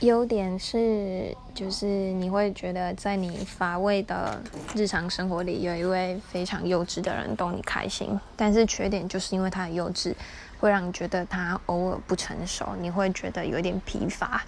优点是就是你会觉得在你乏味的日常生活里有一位非常幼稚的人逗你开心。但是缺点就是因为他的幼稚会让你觉得他偶尔不成熟你会觉得有点疲乏。